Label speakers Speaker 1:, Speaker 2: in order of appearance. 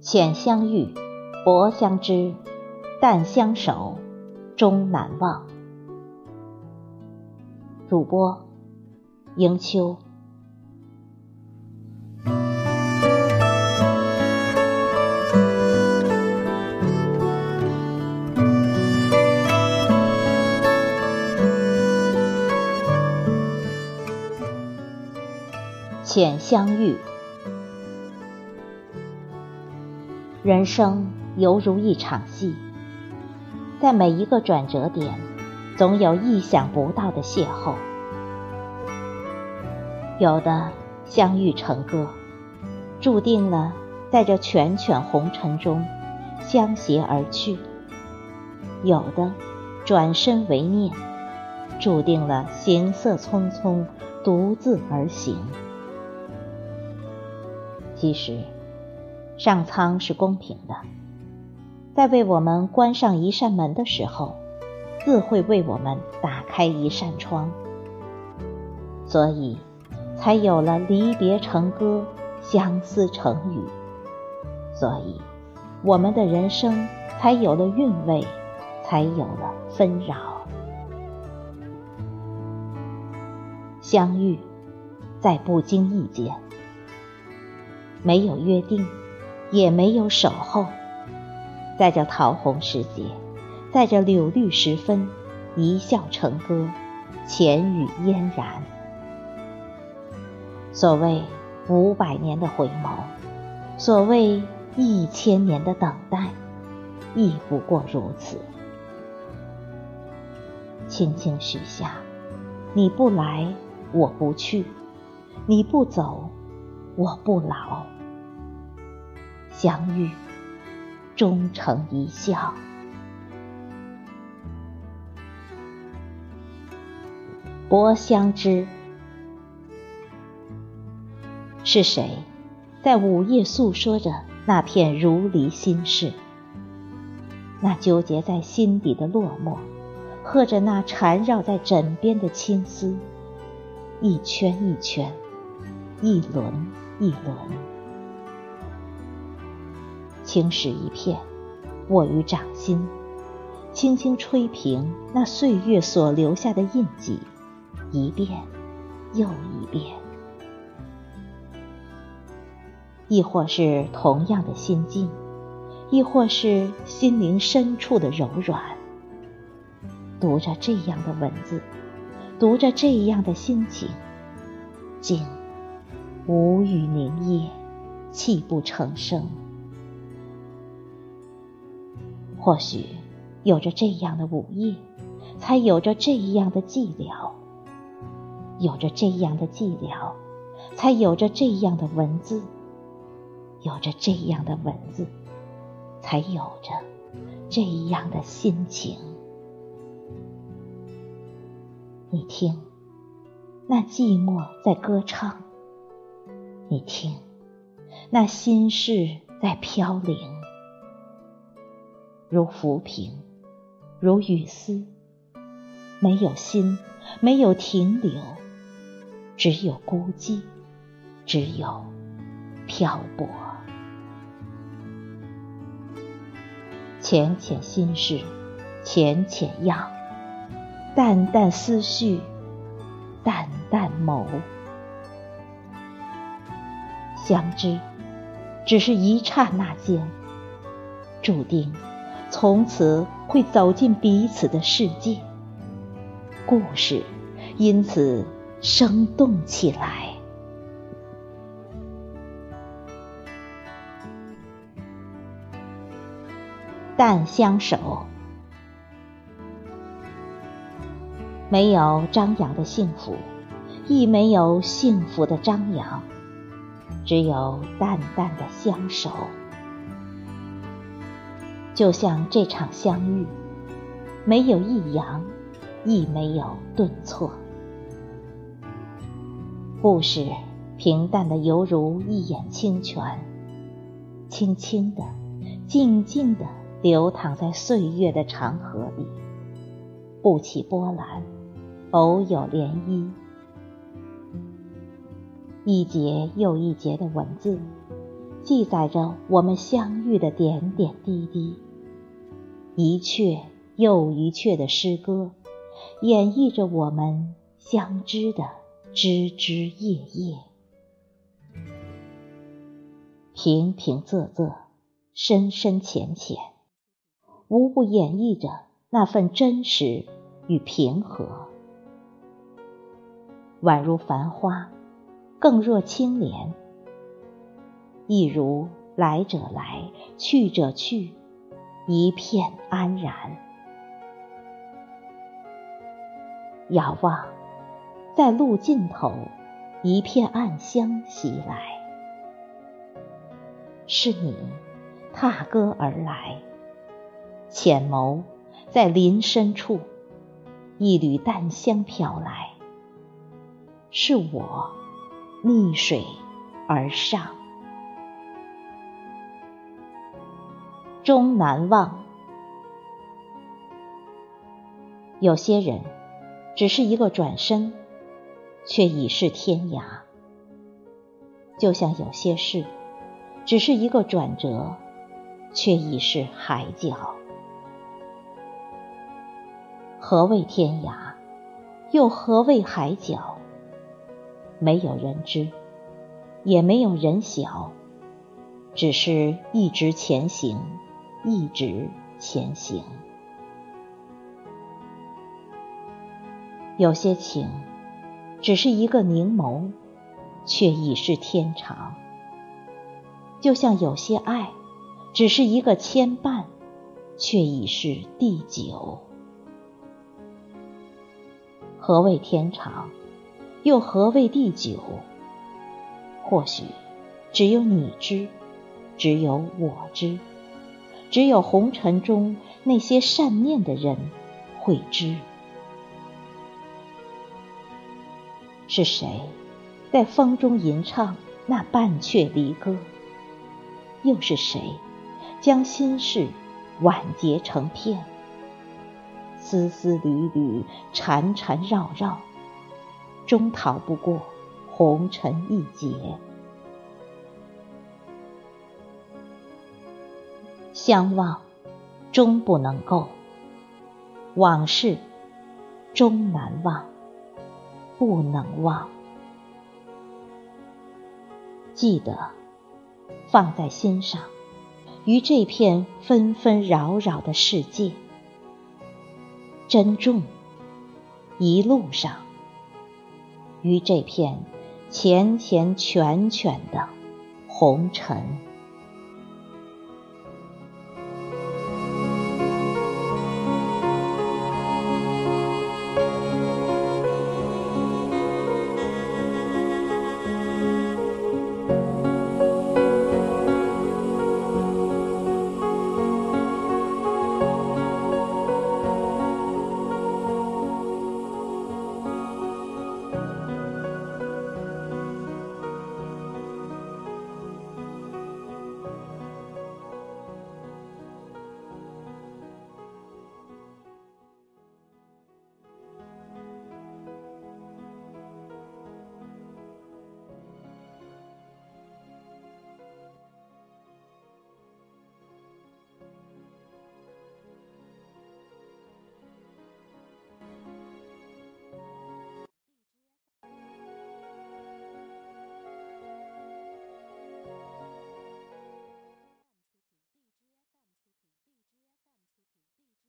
Speaker 1: 浅相遇，薄相知，淡相守，终难忘。主播：迎秋。浅相遇。人生犹如一场戏，在每一个转折点，总有意想不到的邂逅。有的相遇成歌，注定了在这卷卷红尘中相携而去；有的转身为念，注定了行色匆匆，独自而行。其实。上苍是公平的，在为我们关上一扇门的时候，自会为我们打开一扇窗，所以才有了离别成歌，相思成雨，所以我们的人生才有了韵味，才有了纷扰。相遇，在不经意间，没有约定。也没有守候，在这桃红时节，在这柳绿时分，一笑成歌，浅语嫣然。所谓五百年的回眸，所谓一千年的等待，亦不过如此。轻轻许下，你不来，我不去；你不走，我不老。相遇，终成一笑。薄相知，是谁在午夜诉说着那片如离心事？那纠结在心底的落寞，和着那缠绕在枕边的青丝，一圈一圈，一轮一轮。青石一片，握于掌心，轻轻吹平那岁月所留下的印记，一遍又一遍。亦或是同样的心境，亦或是心灵深处的柔软。读着这样的文字，读着这样的心情，竟无语凝噎，泣不成声。或许有着这样的午夜，才有着这样的寂寥；有着这样的寂寥，才有着这样的文字；有着这样的文字，才有着这样的心情。你听，那寂寞在歌唱；你听，那心事在飘零。如浮萍，如雨丝，没有心，没有停留，只有孤寂，只有漂泊。浅浅心事，浅浅样，淡淡思绪，淡淡眸。相知，只是一刹那间，注定。从此会走进彼此的世界，故事因此生动起来。淡相守，没有张扬的幸福，亦没有幸福的张扬，只有淡淡的相守。就像这场相遇，没有抑扬，亦没有顿挫。故事平淡的犹如一眼清泉，轻轻的、静静的流淌在岁月的长河里，不起波澜，偶有涟漪。一节又一节的文字，记载着我们相遇的点点滴滴；一阙又一阙的诗歌，演绎着我们相知的枝枝叶叶。平平仄仄，深深浅浅，无不演绎着那份真实与平和。宛如繁花，更若青莲；亦如来者来，去者去，一片安然。遥望，在路尽头，一片暗香袭来。是你踏歌而来，浅眸在林深处，一缕淡香飘来。是我逆水而上，终难忘。有些人只是一个转身，却已是天涯；就像有些事。只是一个转折，却已是海角。何谓天涯？又何谓海角？没有人知，也没有人晓。只是一直前行，一直前行。有些情，只是一个凝眸，却已是天长。就像有些爱，只是一个牵绊，却已是地久。何谓天长？又何谓地久？或许只有你知，只有我知，只有红尘中那些善念的人会知。是谁在风中吟唱那半阙离歌？又是谁将心事婉结成片，丝丝缕缕缠缠绕绕，终逃不过红尘一劫。相望终不能够，往事终难忘，不能忘。记得。放在心上，于这片纷纷扰扰的世界，珍重一路上，于这片缱缱绻绻的红尘。